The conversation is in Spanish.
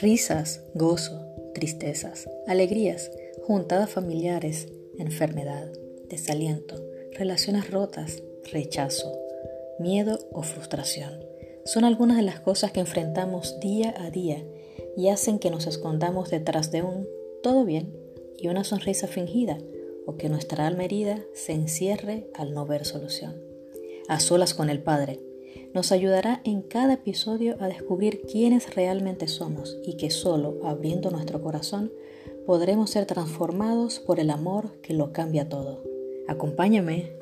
Risas, gozo, tristezas, alegrías, juntadas familiares, enfermedad, desaliento, relaciones rotas, rechazo, miedo o frustración. Son algunas de las cosas que enfrentamos día a día y hacen que nos escondamos detrás de un todo bien y una sonrisa fingida o que nuestra alma herida se encierre al no ver solución. A solas con el Padre, nos ayudará en cada episodio a descubrir quiénes realmente somos y que solo abriendo nuestro corazón podremos ser transformados por el amor que lo cambia todo. Acompáñame